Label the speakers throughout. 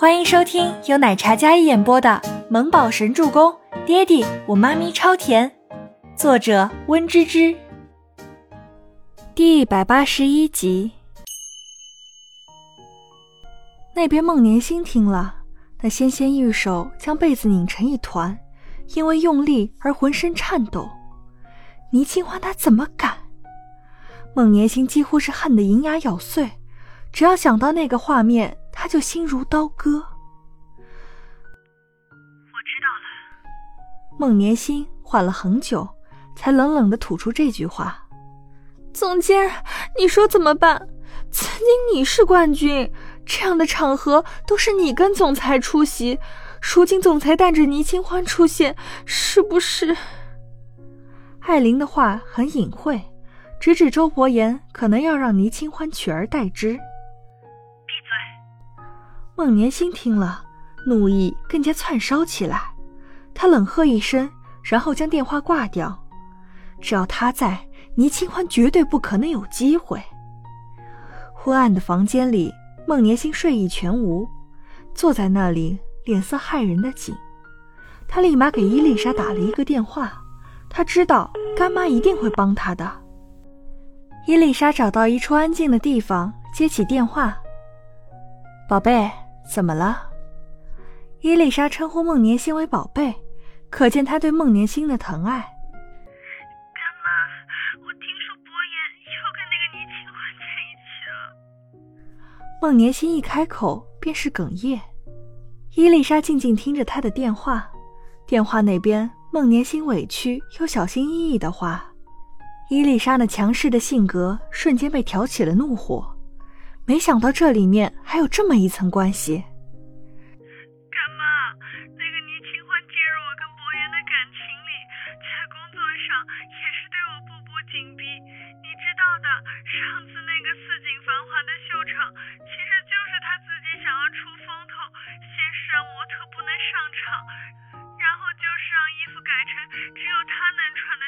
Speaker 1: 欢迎收听由奶茶嘉一演播的《萌宝神助攻》，爹地我妈咪超甜，作者温芝芝。第一百八十一集。那边孟年星听了，他纤纤玉手将被子拧成一团，因为用力而浑身颤抖。倪清欢他怎么敢？孟年星几乎是恨得银牙咬碎，只要想到那个画面。他就心如刀割。我
Speaker 2: 知道了。
Speaker 1: 孟年心缓了很久，才冷冷的吐出这句话：“总监，你说怎么办？曾经你是冠军，这样的场合都是你跟总裁出席，如今总裁带着倪清欢出现，是不是？”艾琳的话很隐晦，直指周伯言可能要让倪清欢取而代之。孟年星听了，怒意更加窜烧起来。他冷喝一声，然后将电话挂掉。只要他在，倪清欢绝对不可能有机会。昏暗的房间里，孟年星睡意全无，坐在那里，脸色骇人的紧。他立马给伊丽莎打了一个电话，他知道干妈一定会帮他的。伊丽莎找到一处安静的地方，接起电话：“宝贝。”怎么了？伊丽莎称呼孟年星为宝贝，可见她对孟年星的疼爱。
Speaker 2: 干妈，我听说博言又跟那个倪清欢在一起了。
Speaker 1: 孟年星一开口便是哽咽。伊丽莎静静听着他的电话，电话那边孟年星委屈又小心翼翼的话，伊丽莎那强势的性格瞬间被挑起了怒火。没想到这里面还有这么一层关系。
Speaker 2: 干妈，那个倪清欢介入我跟博言的感情里，在工作上也是对我步步紧逼。你知道的，上次那个四锦繁华的秀场，其实就是他自己想要出风头，先是让模特不能上场，然后就是让衣服改成只有他能穿的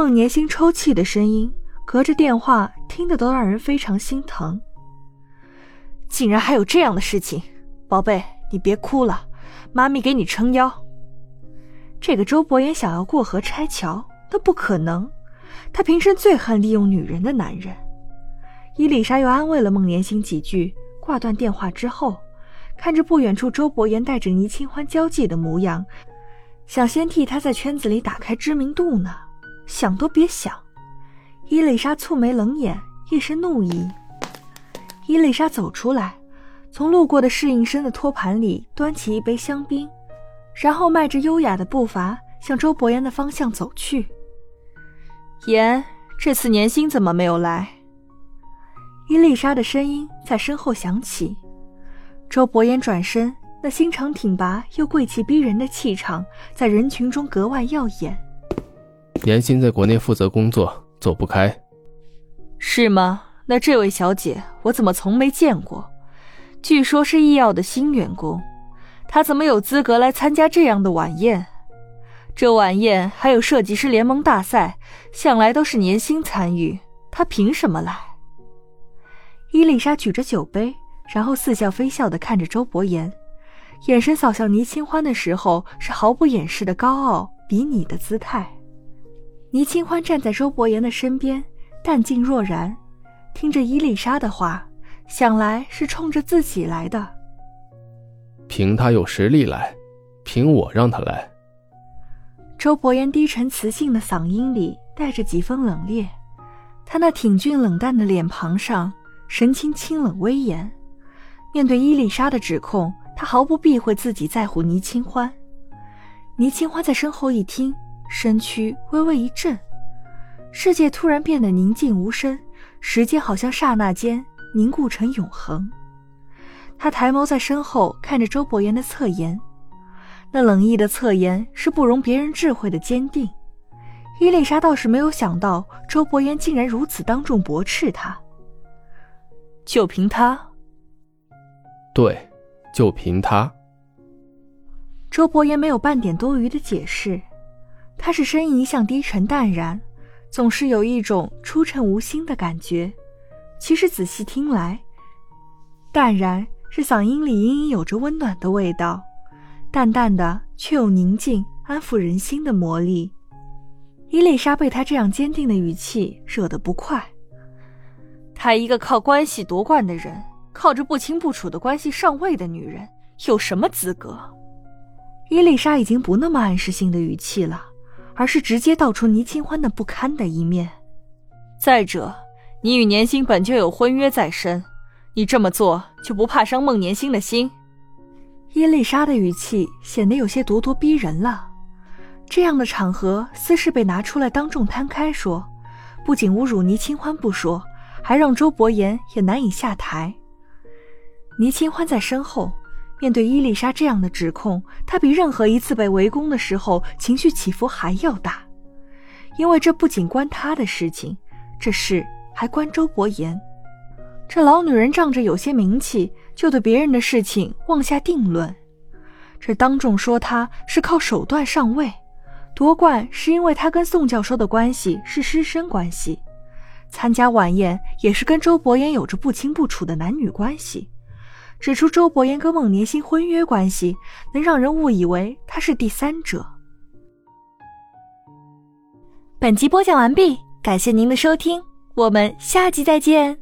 Speaker 1: 孟年星抽泣的声音，隔着电话听得都让人非常心疼。竟然还有这样的事情，宝贝，你别哭了，妈咪给你撑腰。这个周伯言想要过河拆桥，那不可能。他平生最恨利用女人的男人。伊丽莎又安慰了孟年星几句，挂断电话之后，看着不远处周伯言带着倪清欢交际的模样，想先替他在圈子里打开知名度呢。想都别想！伊丽莎蹙眉冷眼，一身怒意。伊丽莎走出来，从路过的侍应生的托盘里端起一杯香槟，然后迈着优雅的步伐向周伯言的方向走去。言，这次年薪怎么没有来？伊丽莎的声音在身后响起。周伯言转身，那心肠挺拔又贵气逼人的气场，在人群中格外耀眼。
Speaker 3: 年薪在国内负责工作，走不开，
Speaker 1: 是吗？那这位小姐，我怎么从没见过？据说是医药的新员工，她怎么有资格来参加这样的晚宴？这晚宴还有设计师联盟大赛，向来都是年薪参与，她凭什么来？伊丽莎举着酒杯，然后似笑非笑的看着周伯言，眼神扫向倪清欢的时候，是毫不掩饰的高傲比拟的姿态。倪清欢站在周伯言的身边，淡静若然，听着伊丽莎的话，想来是冲着自己来的。
Speaker 3: 凭他有实力来，凭我让他来。
Speaker 1: 周伯言低沉磁性的嗓音里带着几分冷冽，他那挺俊冷淡的脸庞上神情清冷威严，面对伊丽莎的指控，他毫不避讳自己在乎倪清欢。倪清欢在身后一听，身躯微微一震，世界突然变得宁静无声，时间好像刹那间凝固成永恒。他抬眸在身后看着周伯言的侧颜，那冷意的侧颜是不容别人智慧的坚定。伊丽莎倒是没有想到周伯言竟然如此当众驳斥他。就凭他？
Speaker 3: 对，就凭他。
Speaker 1: 周伯言没有半点多余的解释，他是声音一向低沉淡然，总是有一种出尘无心的感觉。其实仔细听来，淡然是嗓音里隐隐有着温暖的味道，淡淡的却有宁静安抚人心的魔力。伊丽莎被他这样坚定的语气惹得不快。她一个靠关系夺冠的人，靠着不清不楚的关系上位的女人，有什么资格？伊丽莎已经不那么暗示性的语气了，而是直接道出倪清欢的不堪的一面。再者，你与年星本就有婚约在身，你这么做就不怕伤孟年星的心？伊丽莎的语气显得有些咄咄逼人了。这样的场合，私事被拿出来当众摊开说，不仅侮辱倪清欢不说，还让周伯言也难以下台。倪清欢在身后。面对伊丽莎这样的指控，他比任何一次被围攻的时候情绪起伏还要大，因为这不仅关他的事情，这事还关周伯言。这老女人仗着有些名气，就对别人的事情妄下定论，这当众说她是靠手段上位，夺冠是因为她跟宋教授的关系是师生关系，参加晚宴也是跟周伯言有着不清不楚的男女关系。指出周伯言跟孟年心婚约关系，能让人误以为他是第三者。本集播讲完毕，感谢您的收听，我们下集再见。